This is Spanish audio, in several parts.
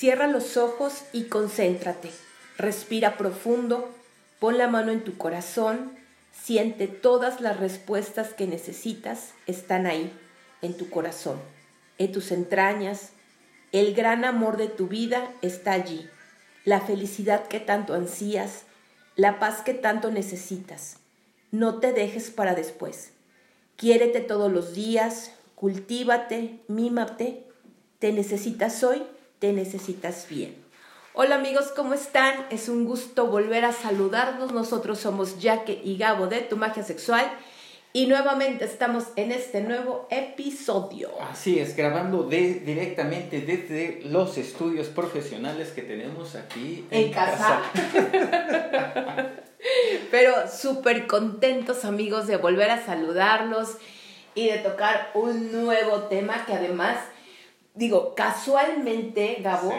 Cierra los ojos y concéntrate. Respira profundo, pon la mano en tu corazón, siente todas las respuestas que necesitas, están ahí, en tu corazón, en tus entrañas. El gran amor de tu vida está allí, la felicidad que tanto ansías, la paz que tanto necesitas. No te dejes para después. Quiérete todos los días, cultívate, mímate. Te necesitas hoy, te necesitas bien. Hola amigos, ¿cómo están? Es un gusto volver a saludarnos. Nosotros somos Jaque y Gabo de Tu Magia Sexual y nuevamente estamos en este nuevo episodio. Así es, grabando de, directamente desde los estudios profesionales que tenemos aquí en, casa. Pero súper contentos amigos de volver a saludarlos y de tocar un nuevo tema que además, digo, casualmente, Gabo,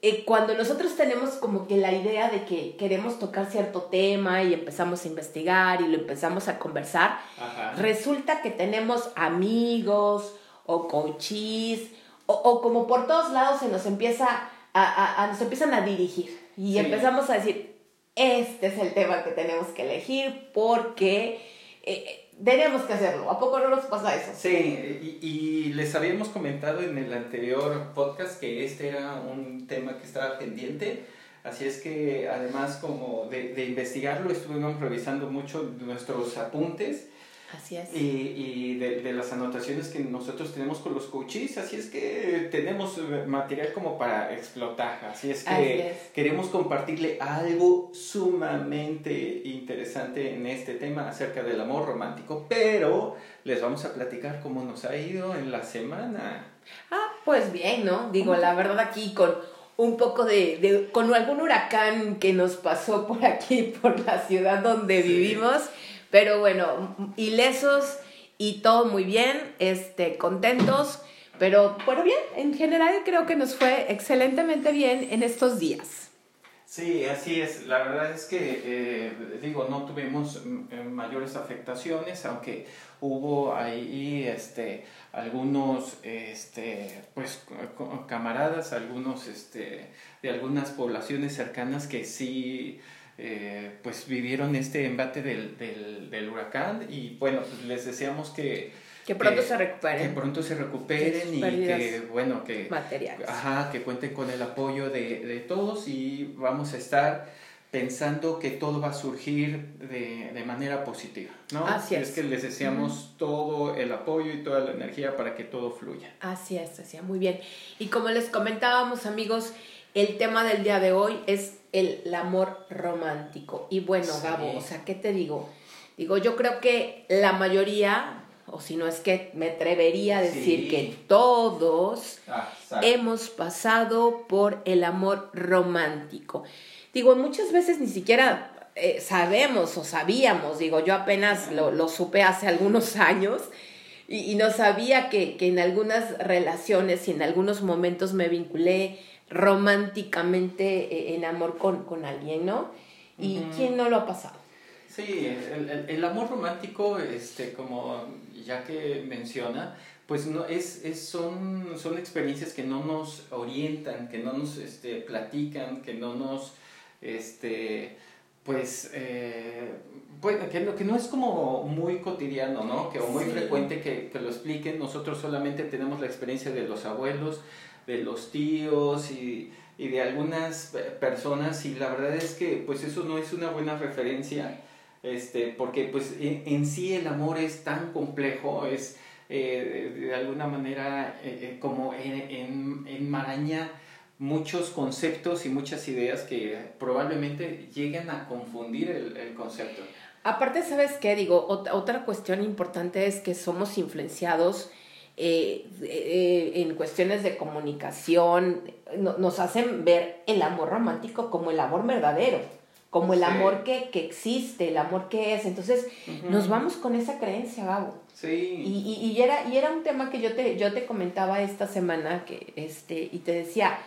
eh, cuando nosotros tenemos como que la idea de que queremos tocar cierto tema y empezamos a investigar y lo empezamos a conversar, resulta que tenemos amigos o coaches o, como por todos lados se nos empieza a, nos empiezan a dirigir y empezamos a decir, este es el tema que tenemos que elegir porque eh, tenemos que hacerlo. ¿A poco no nos pasa eso? Sí, y, les habíamos comentado en el anterior podcast que este era un tema que estaba pendiente. Así es que además como de, de investigarlo estuvimos revisando mucho nuestros apuntes Así es. Y, y de, de, las anotaciones que nosotros tenemos con los coaches, así es que tenemos material como para explotar. Así es que queremos compartirle algo sumamente interesante en este tema acerca del amor romántico, pero les vamos a platicar cómo nos ha ido en la semana. Ah, pues bien, ¿no? Digo, la verdad aquí con un poco de, de, con algún huracán que nos pasó por aquí, por la ciudad donde vivimos pero bueno, ilesos y todo muy bien, este, contentos. Pero bueno, bien, en general creo que nos fue excelentemente bien en estos días. Sí, así es. La verdad es que, eh, digo, no tuvimos eh, mayores afectaciones, aunque hubo ahí este, algunos, este, pues, camaradas, algunos, este, de algunas poblaciones cercanas que sí eh, pues vivieron este embate del, del, del, huracán y bueno, pues les deseamos que... Que pronto se recuperen. Que pronto se recuperen y que, bueno, que... Materiales. Ajá, que cuenten con el apoyo de, de todos y vamos a estar pensando que todo va a surgir de, de manera positiva, ¿no? Así es. Es que les deseamos todo el apoyo y toda la energía para que todo fluya. Así es, así es, muy bien. Y como les comentábamos, amigos, el tema del día de hoy es el, amor romántico. Y bueno, Gabo, o sea, ¿qué te digo? Digo, yo creo que la mayoría, o si no es que me atrevería a decir que todos ah, hemos pasado por el amor romántico. Digo, muchas veces ni siquiera eh, sabemos o sabíamos, digo, yo apenas lo, lo supe hace algunos años y, y no sabía que, que en algunas relaciones y en algunos momentos me vinculé románticamente eh, en amor con, con alguien, ¿no? ¿Y quién no lo ha pasado? Sí, el, el, amor romántico, este, como ya que menciona, pues no, es, es, son, son experiencias que no nos orientan, que no nos este, platican, que no nos, este, pues, eh, pues que, que, no es como muy cotidiano, ¿no? Que, o muy frecuente que, que, lo expliquen. Nosotros solamente tenemos la experiencia de los abuelos, de los tíos y, y, de algunas personas y la verdad es que pues eso no es una buena referencia este porque pues en, sí el amor es tan complejo es eh, de, alguna manera eh, eh, como en, enmaraña muchos conceptos y muchas ideas que probablemente lleguen a confundir el, el concepto. Aparte, ¿sabes qué? Digo, otra cuestión importante es que somos influenciados eh, eh, en cuestiones de comunicación, nos hacen ver el amor romántico como el amor verdadero, como el amor que, que, existe, el amor que es. Entonces, nos vamos con esa creencia, Gabo. Sí. Y, y, y, era, y era un tema que yo te, yo te comentaba esta semana que, este, y te decía,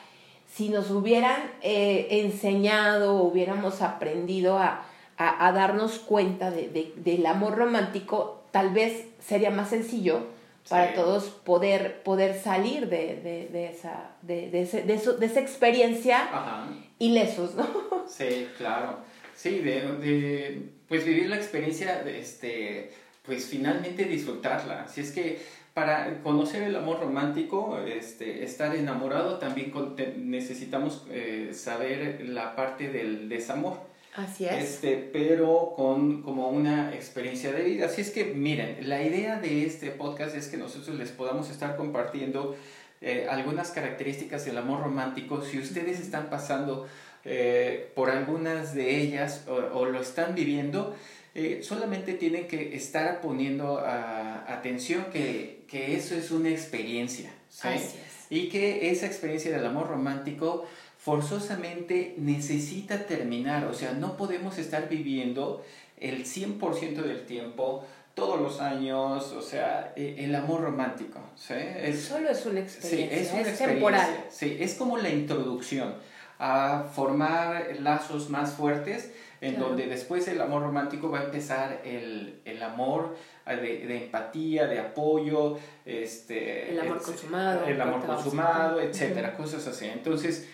si nos hubieran eh, enseñado, hubiéramos aprendido a, a, a darnos cuenta de, de, del amor romántico, tal vez sería más sencillo para todos poder, poder salir de, de, de esa, de, de, ese, de, eso, de esa experiencia Ajá. ilesos, ¿no? Sí, claro. Sí, de, de, pues vivir la experiencia, este, pues finalmente disfrutarla. Si es que para conocer el amor romántico, este, estar enamorado, también con- te- necesitamos eh, saber la parte del desamor. Así es. Este, pero con como una experiencia de vida. Así es que, miren, la idea de este podcast es que nosotros les podamos estar compartiendo eh, algunas características del amor romántico. Si ustedes están pasando eh, por algunas de ellas o, o lo están viviendo, eh, solamente tienen que estar poniendo atención que, que eso es una experiencia. ¿sí? Así es. Y que esa experiencia del amor romántico forzosamente necesita terminar, o sea, no podemos estar viviendo el 100% del tiempo, todos los años, o sea, e- el amor romántico, ¿sí? Es, Solo es una experiencia, es es, una experiencia, temporal. Sí, es como la introducción a formar lazos más fuertes, en Claro. donde después del amor romántico va a empezar el, el amor eh, de, de empatía, de apoyo, este, El amor consumado, el amor consumado, etcétera, cosas así. Entonces,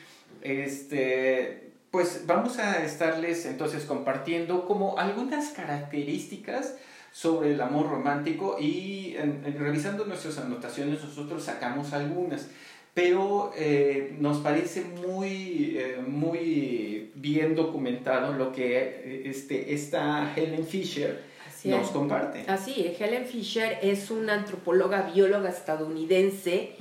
este, pues vamos a estarles entonces compartiendo como algunas características sobre el amor romántico y en- revisando nuestras anotaciones nosotros sacamos algunas. Pero eh, nos parece muy, eh, muy bien documentado lo que eh, este, esta Helen Fisher Así nos es. comparte. Así es, Helen Fisher es una antropóloga bióloga estadounidense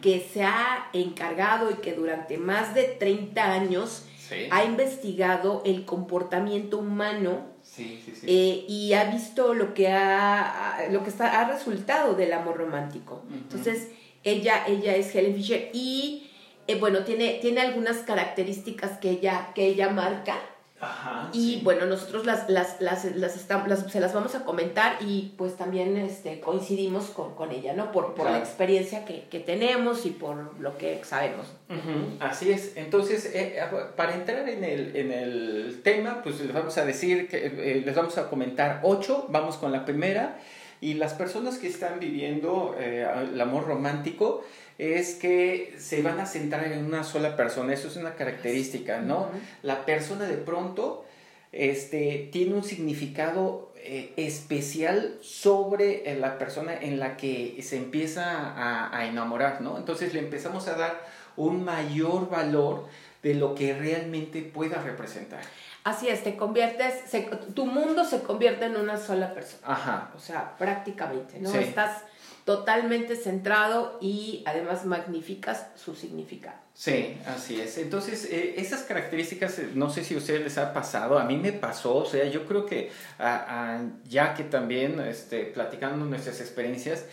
que se ha encargado y que durante más de 30 años Sí, ha investigado el comportamiento humano sí, sí. sí. eh, y ha visto lo que ha, lo que está, ha resultado del amor romántico. Entonces, ella, ella es Helen Fisher y eh, bueno, tiene, tiene algunas características que ella, que ella marca. Ajá, Y sí. bueno, nosotros las, las, las, las, las- se las vamos a comentar y pues también este, coincidimos con, con ella, ¿no? Por, por la experiencia que, que tenemos y por lo que sabemos. Ujú, Así es. Entonces, eh, para entrar en el, en el tema, pues les vamos a decir que eh, les vamos a comentar ocho. Vamos con la primera. Y las personas que están viviendo eh, el amor romántico es que se van a centrar en una sola persona. Eso es una característica, ¿no? La persona de pronto este, tiene un significado eh, especial sobre eh, la persona en la que se empieza a, a enamorar, ¿no? Entonces le empezamos a dar un mayor valor de lo que realmente pueda representar. Así es, te conviertes, se- tu mundo se convierte en una sola persona. Ajá. O sea, prácticamente, ¿no? Sí. Estás totalmente centrado y además magnificas su significado. Sí, así es. Entonces, eh, esas características, eh, no sé si a ustedes les ha pasado, a mí me pasó, o sea, yo creo que ya que también, este, platicando nuestras experiencias,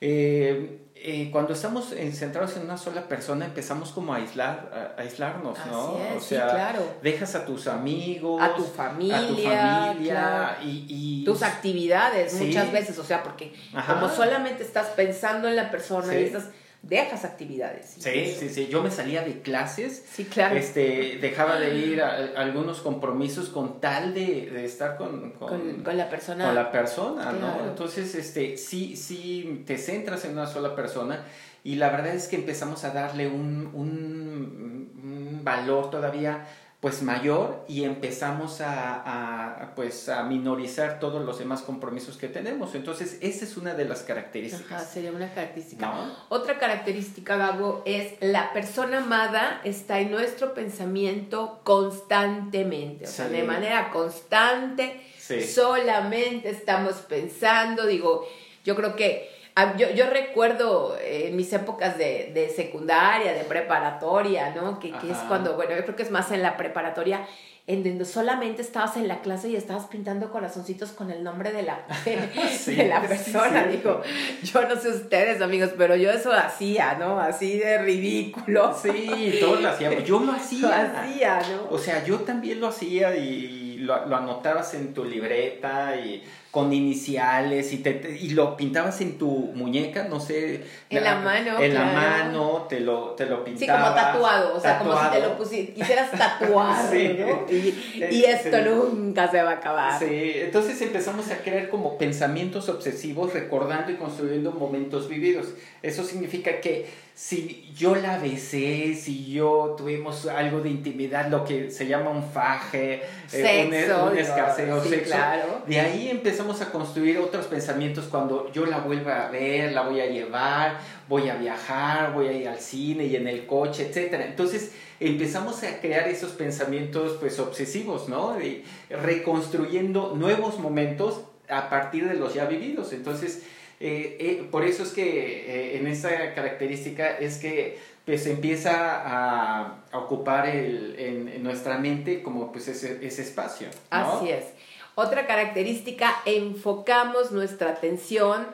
eh, eh, cuando estamos en- centrados en una sola persona, empezamos como a aislar, a, aislarnos, ¿no? Así es, o sí, sea, claro. dejas a tus amigos, A tu familia, a tu familia claro. y, y- Tus actividades Sí. muchas veces, o sea, porque Ajá. como solamente estás pensando en la persona Sí. y estás, dejas actividades. Sí, incluso. sí, sí. Yo me salía de clases Sí, claro. este, dejaba de ir a, a algunos compromisos con tal de, de estar con, con, con, con la persona. con la persona, ¿no? Entonces, este, sí, sí, te centras en una sola persona y la verdad es que empezamos a darle un, un, un valor todavía pues mayor y empezamos a, a, pues a minorizar todos los demás compromisos que tenemos. Entonces, esa es una de las Ajá, características. sería una característica. ¿No? Otra característica, Gabo, es la persona amada está en nuestro pensamiento constantemente, o sea, de manera constante, Sí. solamente estamos pensando, digo, yo creo que yo, yo recuerdo eh, en mis épocas de, de secundaria, de preparatoria, ¿no? Que, que es cuando, bueno, yo creo que es más en la preparatoria, en donde solamente estabas en la clase y estabas pintando corazoncitos con el nombre de la, Sí, de la persona, sí. digo, yo no sé ustedes, amigos, pero yo eso hacía, ¿no? Así de ridículo. Sí, todos lo hacíamos. Yo lo Lo hacía. hacía, ¿no? O sea, yo también lo hacía y lo, lo anotabas en tu libreta y con iniciales y, te, y lo pintabas en tu muñeca, no sé. En la, mano. En la mano, te lo, te lo pintabas. Sí, como tatuado, o sea, como si te lo pusieras, quisieras tatuar, ¿no? Y, esto nunca se va a acabar. Sí, entonces empezamos a crear como pensamientos obsesivos recordando y construyendo momentos vividos. Eso significa que si yo la besé, si yo tuvimos algo de intimidad, lo que se llama un faje, eh, un, un, escaseo, sí, sexo, claro. de ahí empezamos a construir otros pensamientos cuando yo la vuelva a ver, la voy a llevar, voy a viajar, voy a ir al cine y en el coche, etc. Entonces empezamos a crear esos pensamientos pues obsesivos, ¿no? Y reconstruyendo nuevos momentos a partir de los ya vividos. Entonces, eh, eh, por eso es que eh, en esta característica es que pues empieza a, ocupar el, en, nuestra mente como pues ese, ese espacio. Así es. Otra característica, enfocamos nuestra atención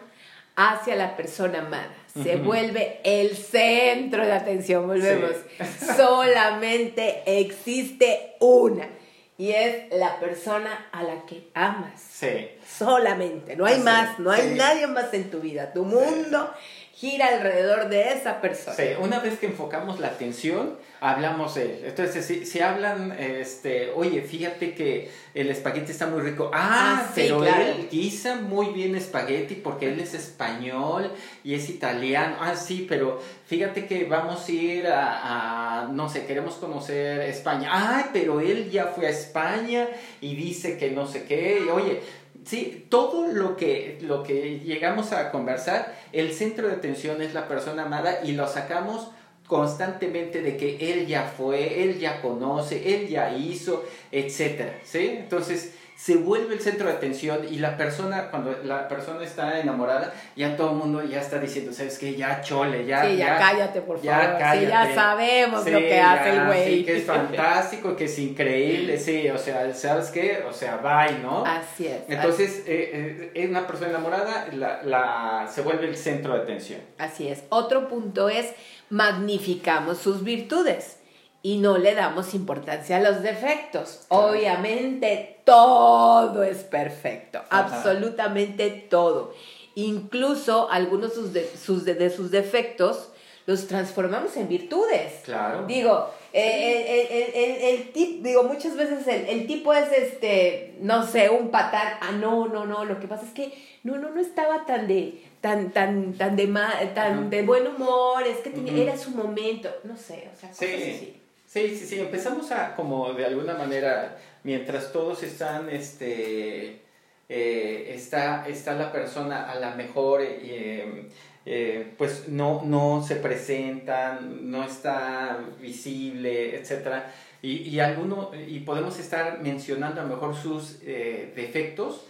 hacia la persona amada. Se vuelve el centro de atención, volvemos. Solamente existe una y es la persona a la que amas. Sí. Solamente, no hay más, no hay nadie más en tu vida. Tu mundo gira alrededor de esa persona. Sí, una vez que enfocamos la atención, hablamos de él. Entonces, si, si hablan, este, oye, fíjate que el espagueti está muy rico. Ah, Ah, sí, pero claro. él guisa muy bien espagueti porque él es español y es italiano. Ah, sí, pero fíjate que vamos a ir a, a, no sé, queremos conocer España. Ay, pero él ya fue a España y dice que no sé qué. Y, oye, Sí, todo lo que, lo que llegamos a conversar, el centro de atención es la persona amada y lo sacamos constantemente de que él ya fue, él ya conoce, él ya hizo, etcétera, ¿sí? Entonces, se vuelve el centro de atención y la persona, cuando la persona está enamorada, ya todo el mundo ya está diciendo, ¿sabes qué? Ya chole, ya. Sí, ya, cállate, por ya favor. Sí, cállate. ya sabemos Sí, lo que hace ya, el güey. Sí, que es fantástico, que es increíble, sí, o sea, ¿sabes qué? O sea, bye, ¿no? Así es. Entonces, eh, eh, una persona enamorada la, la, se vuelve el centro de atención. Así es. Otro punto es magnificamos sus virtudes y no le damos importancia a los defectos. Obviamente todo es perfecto, Ajá. absolutamente todo. Incluso algunos sus de, sus de, de sus defectos los transformamos en virtudes. Claro. Digo, eh, el, el, el, el tip, digo, muchas veces el, el, tipo es este, no sé, un patán. Ah, no, no, no. Lo que pasa es que no, no, no estaba tan de, tan, tan, tan de ma, tan de buen humor, es que tenía, uh -huh. era su momento, no sé, o sea, cosas sí. así. Sí, sí, sí, empezamos a como de alguna manera, mientras todos están, este, eh, está, está la persona a la mejor, eh, eh, pues no, no se presentan, no está visible, etcétera, y, y, alguno, y podemos estar mencionando a lo mejor sus eh, defectos,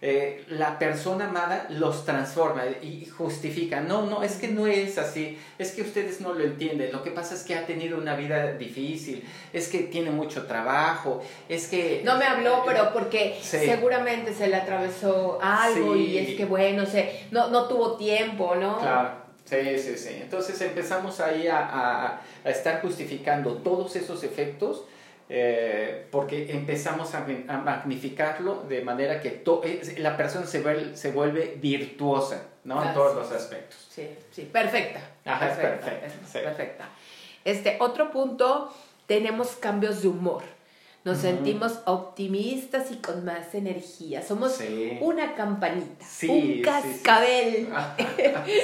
eh, la persona amada los transforma y justifica. No, no, es que no es así. Es que ustedes no lo entienden. Lo que pasa es que ha tenido una vida difícil. Es que tiene mucho trabajo. Es que... No me habló, pero porque sí. seguramente se le atravesó algo sí. y es que, bueno, se, no, no tuvo tiempo, ¿no? Claro. Sí, sí, sí. Entonces empezamos ahí a, a, a estar justificando todos esos efectos eh, porque empezamos a, a, magnificarlo de manera que to, la persona se, vuelve, se vuelve virtuosa, ¿no? En todos los aspectos. Sí, sí, perfecta. Ajá, perfecta, es perfecta. Es sí. perfecta. Este, otro punto, tenemos cambios de humor. Nos uh -huh. sentimos optimistas y con más energía. Somos sí. una campanita, sí, un cascabel.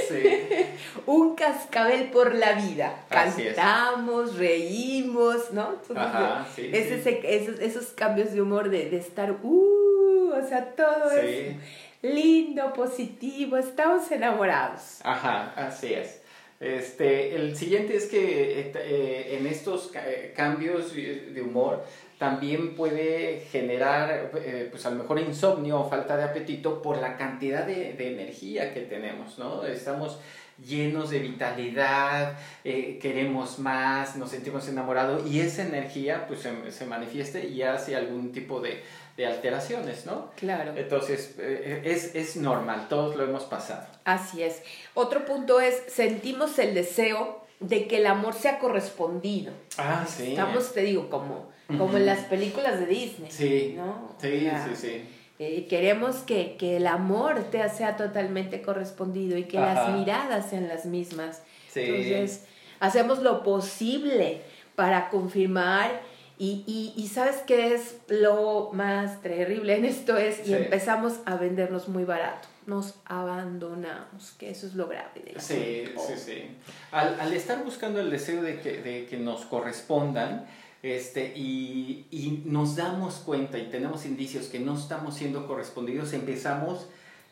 Sí, un cascabel por la vida. Cantamos, reímos, ¿no? Ajá, es ese, esos, esos, cambios de humor de, de estar, uh, o sea, todo es lindo, positivo, estamos enamorados. Ajá, así es. Este, el siguiente es que eh, en estos cambios de humor también puede generar, eh, pues a lo mejor insomnio o falta de apetito por la cantidad de, de energía que tenemos, ¿no? Estamos llenos de vitalidad, eh, queremos más, nos sentimos enamorados y esa energía pues se, se manifiesta y hace algún tipo de, de alteraciones, ¿no? Claro. Entonces, eh, es, es normal, todos lo hemos pasado. Así es. Otro punto es, sentimos el deseo de que el amor sea correspondido. Ah, sí. Estamos, te digo, como, como en las películas de Disney. Sí. ¿no? Sí, sí, sí. Eh, queremos que, que, el amor te sea totalmente correspondido y que las miradas sean las mismas. Sí. Entonces, hacemos lo posible para confirmar y, y, y, sabes qué es lo más terrible en esto es, y empezamos a vendernos muy barato, nos abandonamos, que eso es lo grave de la Sí, sí, sí. Al, al, estar buscando el deseo de que, de que nos correspondan, este, y, y, nos damos cuenta y tenemos indicios que no estamos siendo correspondidos, empezamos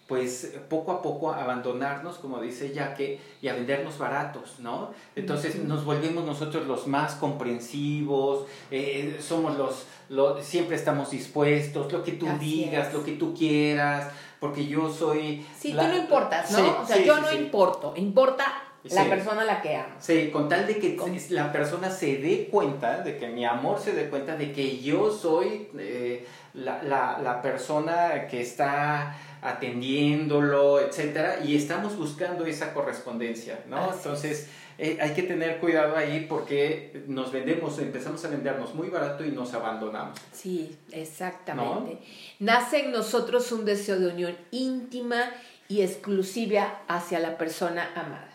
pues poco a poco a abandonarnos, como dice Yaque, y a vendernos baratos, ¿no? Entonces nos volvemos nosotros los más comprensivos, eh, somos los, los, siempre estamos dispuestos, lo que tú digas, lo que tú quieras, porque yo soy... Sí, tú no importas, ¿no? o sea, yo no importo, importa la persona a la que amo. Sí, con tal de que la persona se dé cuenta, de que mi amor se dé cuenta de que yo soy eh, la, la, la persona que está atendiéndolo, etcétera, y estamos buscando esa correspondencia, ¿no? Entonces, eh, hay que tener cuidado ahí porque nos vendemos, empezamos a vendernos muy barato y nos abandonamos. Sí, exactamente. Nace en nosotros un deseo de unión íntima y exclusiva hacia la persona amada.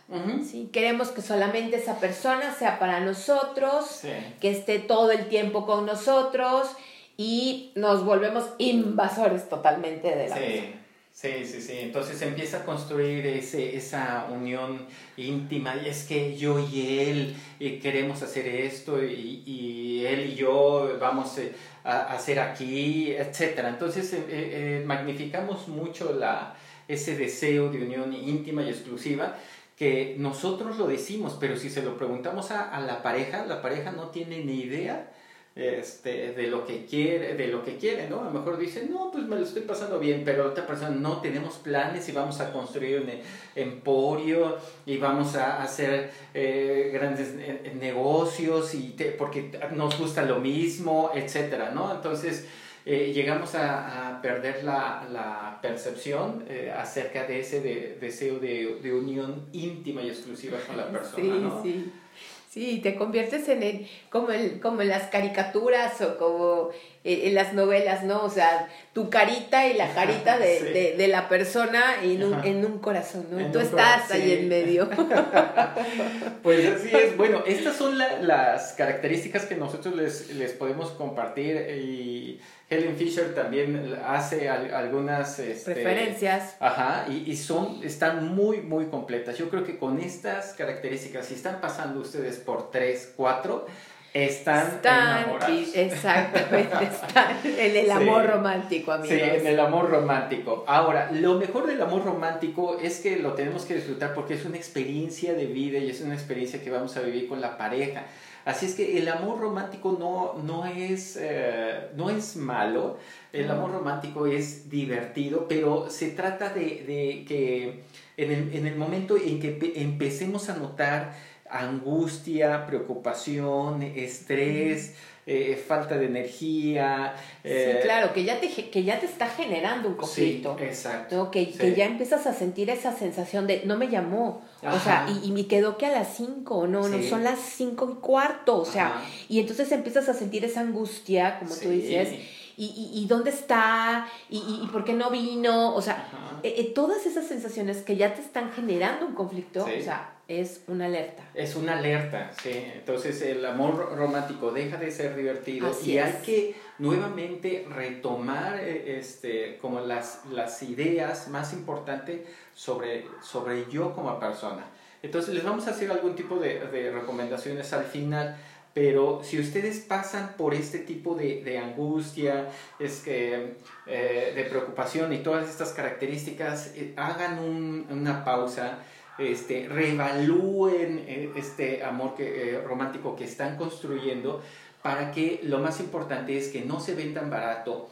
¿Sí? Queremos que solamente esa persona sea para nosotros, que esté todo el tiempo con nosotros y nos volvemos invasores totalmente de la sí. Sí, sí, sí. Entonces empieza a construir ese, esa unión íntima. Y es que yo y él eh, queremos hacer esto y, y, él y yo vamos eh, a hacer aquí, etc. Entonces eh, magnificamos mucho la, ese deseo de unión íntima y exclusiva que nosotros lo decimos, pero si se lo preguntamos a, a la pareja, la pareja no tiene ni idea este, de lo que quiere, de lo que quiere, ¿no? A lo mejor dice, no, pues me lo estoy pasando bien, pero otra persona, no, tenemos planes y vamos a construir un emporio y vamos a hacer eh, grandes negocios y porque nos gusta lo mismo, etcétera, ¿no? Entonces, eh, llegamos a, perder la, la percepción eh, acerca de ese deseo de, de, unión íntima y exclusiva con la persona, sí, ¿no? Sí. Sí, te conviertes en el, como, el, como en las caricaturas o como en, las novelas, ¿no? O sea, tu carita y la carita de, de, de la persona en un, en un corazón, ¿no? Y tú estás ahí en medio. pues así es. Bueno, estas son las características que nosotros les, les podemos compartir y Helen Fisher también hace algunas este, referencias. Ajá, y, y, son, están muy, muy completas. Yo creo que con estas características, si están pasando ustedes por 3, 4, están, están enamorados. exactamente, están en el amor romántico, amigos. Sí, en el amor romántico. Ahora, lo mejor del amor romántico es que lo tenemos que disfrutar porque es una experiencia de vida y es una experiencia que vamos a vivir con la pareja. Así es que el amor romántico no, no, es, eh, no es malo, el amor romántico es divertido, pero se trata de, de que en el, en el, momento en que empecemos a notar angustia, preocupación, estrés, eh, falta de energía. sí, eh, claro, que ya, te, que ya te está generando un conflicto. Sí, exacto. Que, que, ya empiezas a sentir esa sensación de no me llamó. O sea, y, y, me quedó que a las 5, no, no, son las 5 y cuarto. O sea, y entonces empiezas a sentir esa angustia, como tú dices. Y, y, y, dónde está, y, y, por qué no vino, o sea, eh, todas esas sensaciones que ya te están generando un conflicto, o sea, es una alerta. Es una alerta, sí. Entonces el amor romántico deja de ser divertido y hay que nuevamente retomar eh, este, como las, las ideas más importantes sobre, sobre yo como persona. Entonces les vamos a hacer algún tipo de, de recomendaciones al final, pero si ustedes pasan por este tipo de, de angustia, es que, eh, de preocupación y todas estas características, eh, hagan un, una pausa este, reevalúen eh, este amor que, eh, romántico que están construyendo para que lo más importante es que no se vendan barato,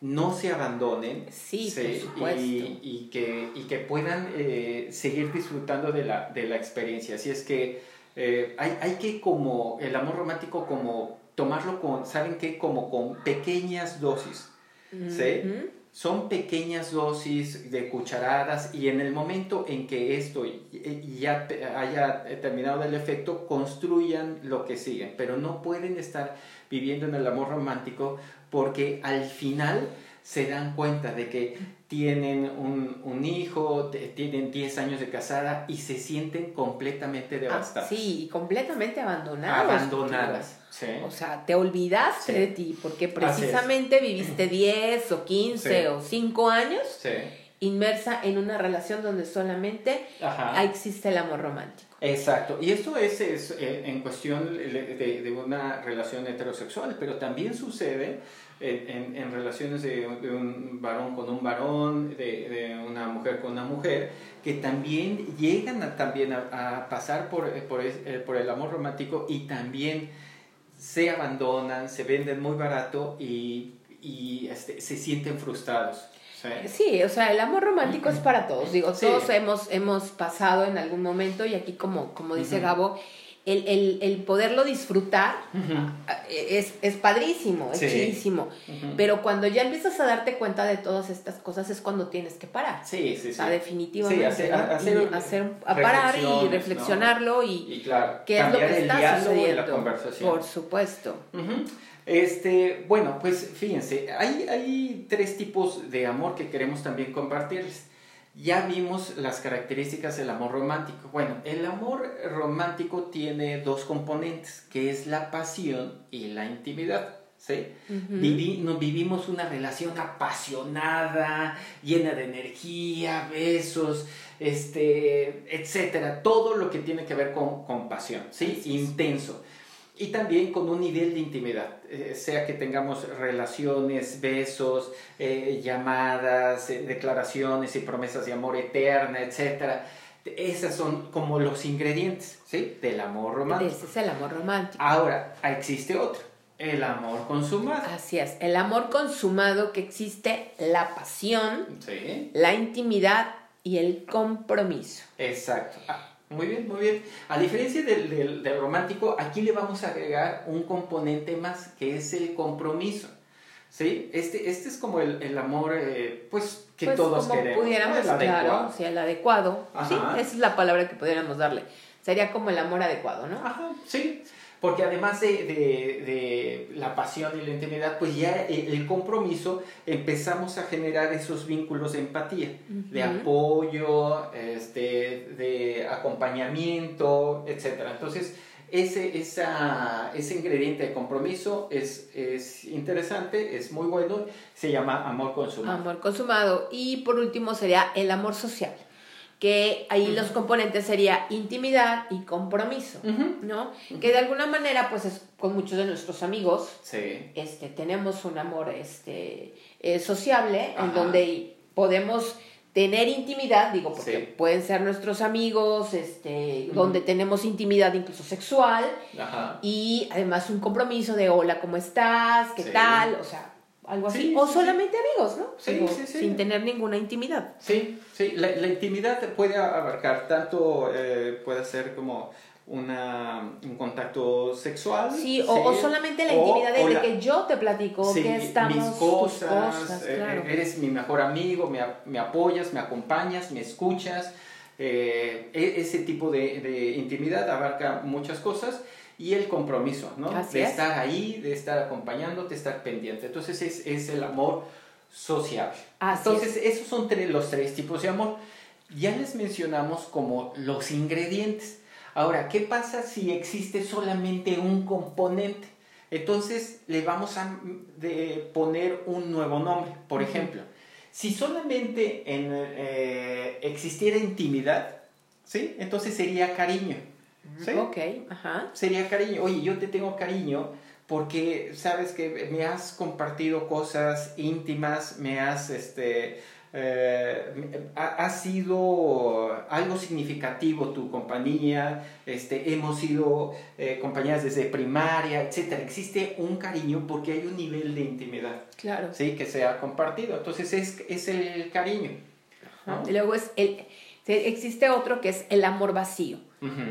no se abandonen sí, por. Y, y, que, y que puedan eh, seguir disfrutando de la, de la experiencia. Así es que hay, hay que como el amor romántico como tomarlo con, ¿saben qué? Como con pequeñas dosis. ¿sí? Son pequeñas dosis de cucharadas y en el momento en que esto ya haya terminado el efecto, construyan lo que sigue, pero no pueden estar viviendo en el amor romántico porque al final se dan cuenta de que tienen un, un hijo, tienen 10 años de casada y se sienten completamente ah, devastadas. sí, y completamente abandonadas. Abandonadas. Sí. O sea, te olvidaste de ti porque precisamente viviste 10 o 15 o 5 años inmersa en una relación donde solamente existe el amor romántico. Exacto, y esto es, es eh, en cuestión de, de, una relación heterosexual, pero también sucede en, en, relaciones de, un varón con un varón, de, una mujer con una mujer, que también llegan a, también a, pasar por, eh, por, eh, por, el amor romántico y también se abandonan, se venden muy barato y, y este, se sienten frustrados. ¿sí? o sea, el amor romántico es para todos. Digo, todos hemos, hemos pasado en algún momento y aquí como, como dice Gabo, el, el, el, poderlo disfrutar es, es, padrísimo, es chidísimo. Pero cuando ya empiezas a darte cuenta de todas estas cosas es cuando tienes que parar. Sí, sí, sí. O sea, definitivamente. hacer, a parar y reflexionarlo y, qué es lo que está sucediendo. Por supuesto. Este, bueno, pues fíjense, hay, hay tres tipos de amor que queremos también compartirles. Ya vimos las características del amor romántico. Bueno, el amor romántico tiene dos componentes, que es la pasión y la intimidad. ¿sí? vivimos una relación apasionada, llena de energía, besos, este, etcétera. Todo lo que tiene que ver con, con pasión, ¿sí? Intenso y también con un nivel de intimidad, eh, sea que tengamos relaciones, besos, eh, llamadas, eh, declaraciones y promesas de amor eterna, etc. Esas son como los ingredientes ¿sí? del amor romántico. Ese es el amor romántico. Ahora, existe otro, el amor consumado. Así es, el amor consumado que existe la pasión, la intimidad y el compromiso. Exacto. Ah, muy bien, muy bien. A diferencia del, del, romántico, aquí le vamos a agregar un componente más, que es el compromiso. ¿Sí? Este, este es como el, el amor, eh, pues, que pues todos como queremos. pudiéramos, el claro, sí, el adecuado. Sí, esa es la palabra que pudiéramos darle. Sería como el amor adecuado, ¿no? Ajá, sí porque además de, de, de, la pasión y la intimidad, pues ya el compromiso empezamos a generar esos vínculos de empatía, de apoyo, este, de acompañamiento, etc. Entonces, ese, esa, ese ingrediente de compromiso es, es interesante, es muy bueno, se llama amor consumado. Amor consumado. Y por último sería el amor social que ahí los componentes sería intimidad y compromiso, ¿no? Que de alguna manera, pues es con muchos de nuestros amigos, este, tenemos un amor este, eh, sociable, en donde podemos tener intimidad, digo, porque pueden ser nuestros amigos, este, donde tenemos intimidad incluso sexual, y además un compromiso de hola, ¿cómo estás? ¿Qué tal? O sea, algo así. o solamente amigos, ¿no? Sí, sí, sí. Sin tener ninguna intimidad. Sí, sí. La, la intimidad puede abarcar tanto, eh, puede ser como una, un contacto sexual. Sí, o, solamente la intimidad de, que yo te platico que estamos. Mis cosas, eh, eres mi mejor amigo, me, me, apoyas, me acompañas, me escuchas. Eh, e, ese tipo de, de intimidad abarca muchas cosas y el compromiso, ¿no? de estar ahí, de estar acompañándote, de estar pendiente. Entonces es, es el amor sociable. Entonces esos son los tres tipos de amor. Ya les mencionamos como los ingredientes. Ahora, ¿qué pasa si existe solamente un componente? Entonces le vamos a de poner un nuevo nombre. Por ejemplo, si solamente en, eh, existiera intimidad, ¿sí? Entonces sería cariño. ¿Sí? Ok, ajá. Sería cariño. Oye, yo te tengo cariño porque sabes que me has compartido cosas íntimas, me has, este, eh, ha, sido algo significativo tu compañía, este, hemos sido eh, compañeras desde primaria, etc. Existe un cariño porque hay un nivel de intimidad. Claro. Sí, que se ha compartido. Entonces es, es el cariño. Y luego es el, existe otro que es el amor vacío.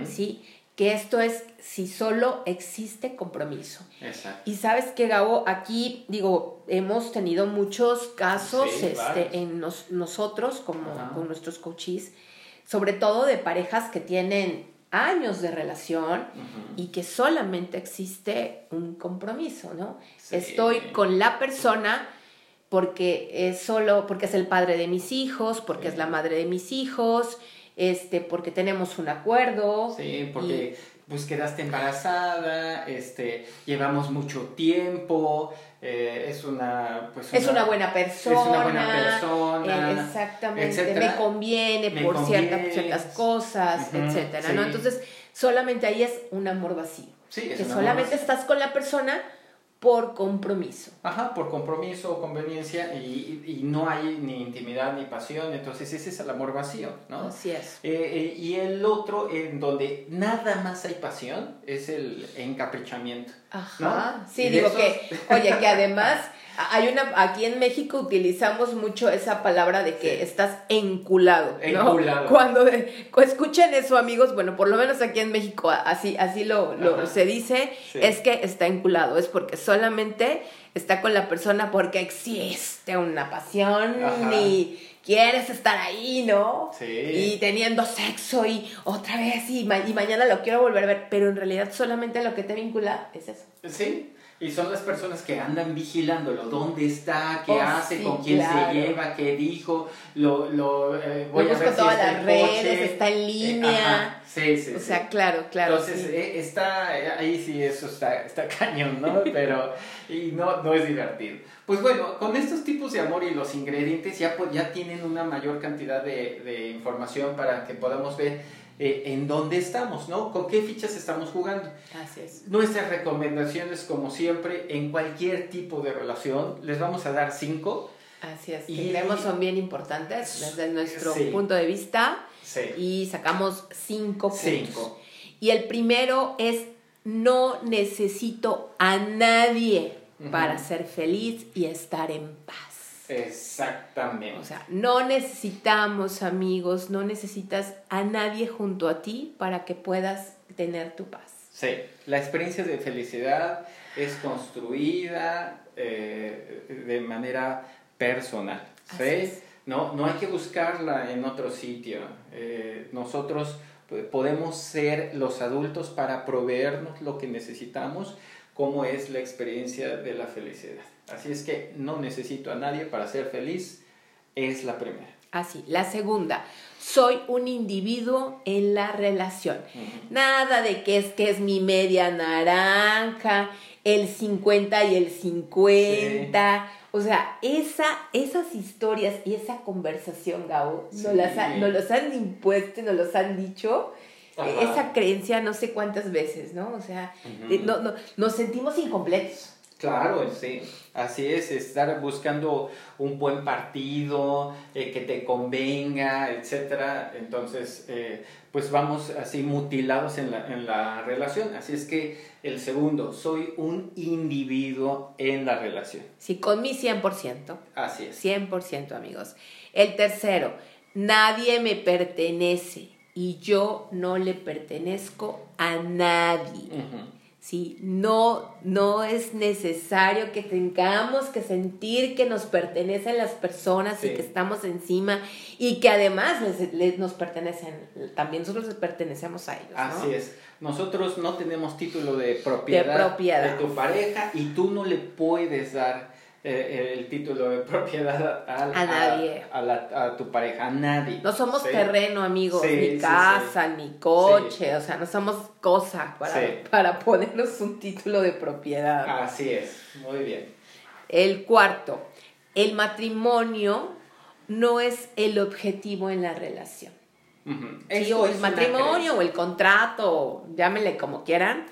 ¿sí? que esto es si solo existe compromiso. Exacto. Y sabes que, Gabo, aquí, digo, hemos tenido muchos casos Sí, este, en nos- nosotros, como con nuestros coaches, sobre todo de parejas que tienen años de relación y que solamente existe un compromiso, ¿no? Sí. Estoy con la persona porque es solo, porque es el padre de mis hijos, porque es la madre de mis hijos, este, porque tenemos un acuerdo. Sí, porque pues quedaste embarazada, este, llevamos mucho tiempo, eh, es una pues Es una buena persona. Es una buena persona. eh, exactamente. etcétera. Me conviene Me por conviene. ciertas cosas, Ujú, etcétera, sí. ¿no? Entonces, solamente ahí es un amor vacío. Sí, es que solamente vacío. estás con la persona por compromiso. Ajá, por compromiso o conveniencia y, y no hay ni intimidad ni pasión, entonces ese es el amor vacío, ¿no? Así es. Eh, eh, y el otro, en donde nada más hay pasión, es el encaprichamiento. Ajá. ¿no? Sí, digo esos- que, oye, que además hay una, aquí en México utilizamos mucho esa palabra de que Sí. estás enculado, ¿no? Enculado. Cuando eh, escuchen eso, amigos, bueno, por lo menos aquí en México así, así lo, se dice, Sí. es que está enculado, es porque solamente está con la persona porque existe una pasión Ajá. y quieres estar ahí, ¿no? Sí. Y teniendo sexo y otra vez y, ma- y mañana lo quiero volver a ver, pero en realidad solamente lo que te vincula es eso. Sí, y son las personas que andan vigilándolo, dónde está, qué Oh, hace, sí, con quién claro. se lleva, qué dijo, lo, lo eh, voy Lo a ver si todas está las redes, coche. está en Eh, línea. sí, sí, O sí. sea, claro, claro. Entonces, sí. eh, está, eh, ahí sí, eso está, está cañón, ¿no? Pero, y no, no es divertido. Pues bueno, con estos tipos de amor y los ingredientes ya, ya tienen una mayor cantidad de, de información para que podamos ver eh, en dónde estamos, ¿no? Con qué fichas estamos jugando. Así es. Nuestras recomendaciones, como siempre, en cualquier tipo de relación, les vamos a dar cinco. Así es. Que Y- creemos son bien importantes desde nuestro Sí. punto de vista Sí. y sacamos cinco puntos. Cinco. Y el primero es no necesito a nadie para ser feliz y estar en paz. Exactamente. O sea, no necesitamos amigos, no necesitas a nadie junto a ti para que puedas tener tu paz. Sí, la experiencia de felicidad es construida eh, de manera personal. ¿sí? No, no hay que buscarla en otro sitio. Eh, nosotros podemos ser los adultos para proveernos lo que necesitamos, como es la experiencia de la felicidad. Así es que no necesito a nadie para ser feliz, es la primera. Así. La segunda, soy un individuo en la relación. Nada de que es que es mi media naranja, el 50 y el 50. O sea, esa, esas historias y esa conversación, Gabo, Sí. nos, las ha- nos los han impuesto y nos los han dicho. Ajá. Esa creencia no sé cuántas veces, ¿no? O sea, eh, no, no, nos sentimos incompletos. Claro, sí, así es, estar buscando un buen partido, eh, que te convenga, etcétera. Entonces, eh, pues vamos así mutilados en la, en la relación. Así es que el segundo, soy un individuo en la relación. Sí, con mi 100%. Así es. 100% amigos. El tercero, nadie me pertenece y yo no le pertenezco a nadie. Sí, no, no es necesario que tengamos que sentir que nos pertenecen las personas Sí. y que estamos encima y que además les, les- nos pertenecen, también nosotros les pertenecemos a ellos. ¿no? Así es. Nosotros no tenemos título de propiedad, propiedad. de tu pareja y tú no le puedes dar eh, el título de propiedad a, A nadie. A, la- a tu pareja, a nadie. No somos ¿sí? terreno, amigos, Sí, ni sí, casa, ni coche, o sea, no somos cosa para, Sí. para ponernos un título de propiedad. Así es, muy bien. El cuarto, el matrimonio no es el objetivo en la relación. O el matrimonio o el contrato, o llámenle como quieran.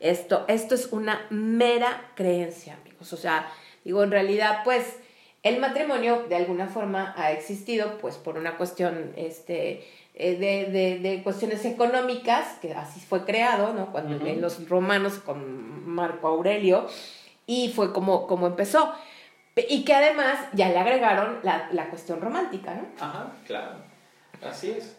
Esto, esto es una mera creencia, amigos. O sea, digo, en realidad, pues, el matrimonio de alguna forma ha existido, pues, por una cuestión, este, eh, de, de, de cuestiones económicas, que así fue creado, ¿no? Cuando en los romanos con Marco Aurelio, y fue como, como empezó. Pe- Y que además ya le agregaron la, la cuestión romántica, ¿no? Ajá, claro. Así es.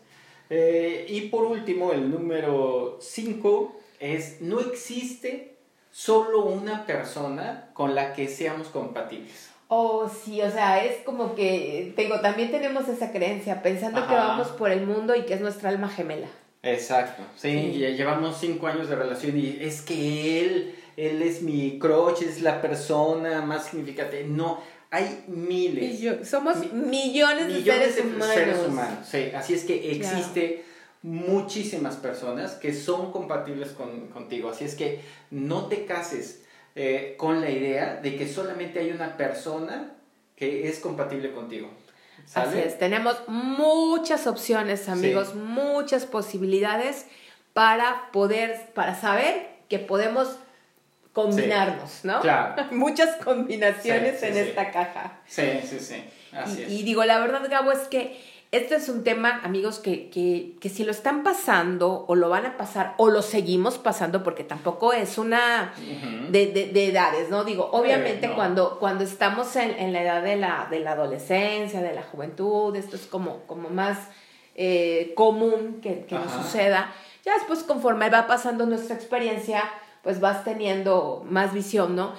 Eh, y por último, el número 5 es, no existe solo una persona con la que seamos compatibles. Oh, sí, o sea, es como que, tengo, también tenemos esa creencia, pensando que vamos por el mundo y que es nuestra alma gemela. Exacto, sí, llevamos cinco años de relación y es que él, él es mi crush, es la persona más significativa. No, hay miles. somos millones, de, seres, humanos. Sí, así es que existe muchísimas personas que son compatibles contigo. Así es que no te cases eh, con la idea de que solamente hay una persona que es compatible contigo. Así es, tenemos muchas opciones, amigos, muchas posibilidades para poder, para saber que podemos combinarnos, ¿no? Claro. Muchas combinaciones en esta caja. Sí, sí, sí. Así y, es. y digo, la verdad, Gabo, es que este es un tema, amigos, que, que, que, si lo están pasando o lo van a pasar o lo seguimos pasando, porque tampoco es una de, de, de, edades, ¿no? Digo, obviamente cuando, cuando estamos en, en, la edad de la, de la adolescencia, de la juventud, esto es como, como más eh, común que, que nos suceda. Ya después, conforme va pasando nuestra experiencia, pues vas teniendo más visión, ¿no?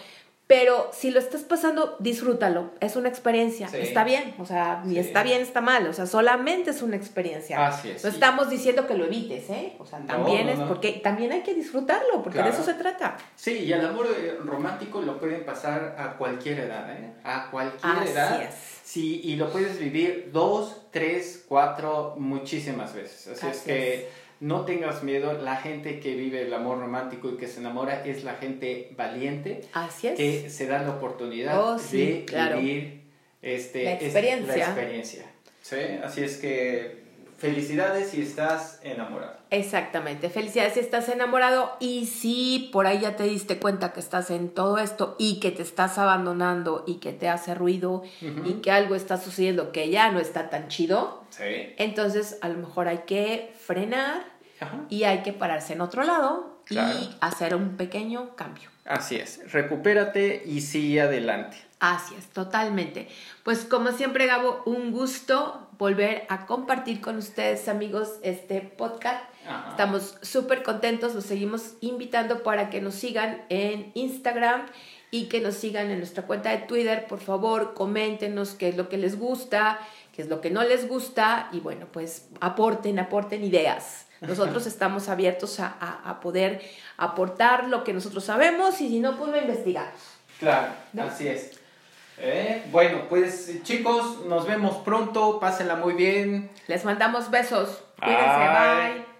Pero si lo estás pasando, disfrútalo. Es una experiencia. Está bien. O sea, ni está bien, está mal. O sea, solamente es una experiencia. Así es. No estamos diciendo que lo evites, ¿eh? O sea, también es porque también hay que disfrutarlo, porque de eso se trata. Sí, y el amor eh, romántico lo pueden pasar a cualquier edad, ¿eh? A cualquier edad. Así es. Sí, y lo puedes vivir dos, tres, cuatro, muchísimas veces. Así, es que no tengas miedo, la gente que vive el amor romántico y que se enamora es la gente valiente. Así es. Que se da la oportunidad oh, de vivir este, la experiencia. la experiencia. ¿sí? Así es que felicidades si estás enamorado. Exactamente, felicidades si estás enamorado y si por ahí ya te diste cuenta que estás en todo esto y que te estás abandonando y que te hace ruido y que algo está sucediendo que ya no está tan chido, entonces a lo mejor hay que frenar y hay que pararse en otro lado y hacer un pequeño cambio. Así es, recupérate y sigue adelante. Así es, totalmente. Pues como siempre, Gabo, un gusto volver a compartir con ustedes, amigos, este podcast. Estamos súper contentos, los seguimos invitando para que nos sigan en Instagram y que nos sigan en nuestra cuenta de Twitter. Por favor, coméntenos qué es lo que les gusta, qué es lo que no les gusta y bueno, pues aporten, aporten ideas. Nosotros estamos abiertos a, a, poder aportar lo que nosotros sabemos y si no, pues lo investigamos. Claro, así es. Eh, bueno, pues chicos, nos vemos pronto, pásenla muy bien. Les mandamos besos. Cuídense, bye.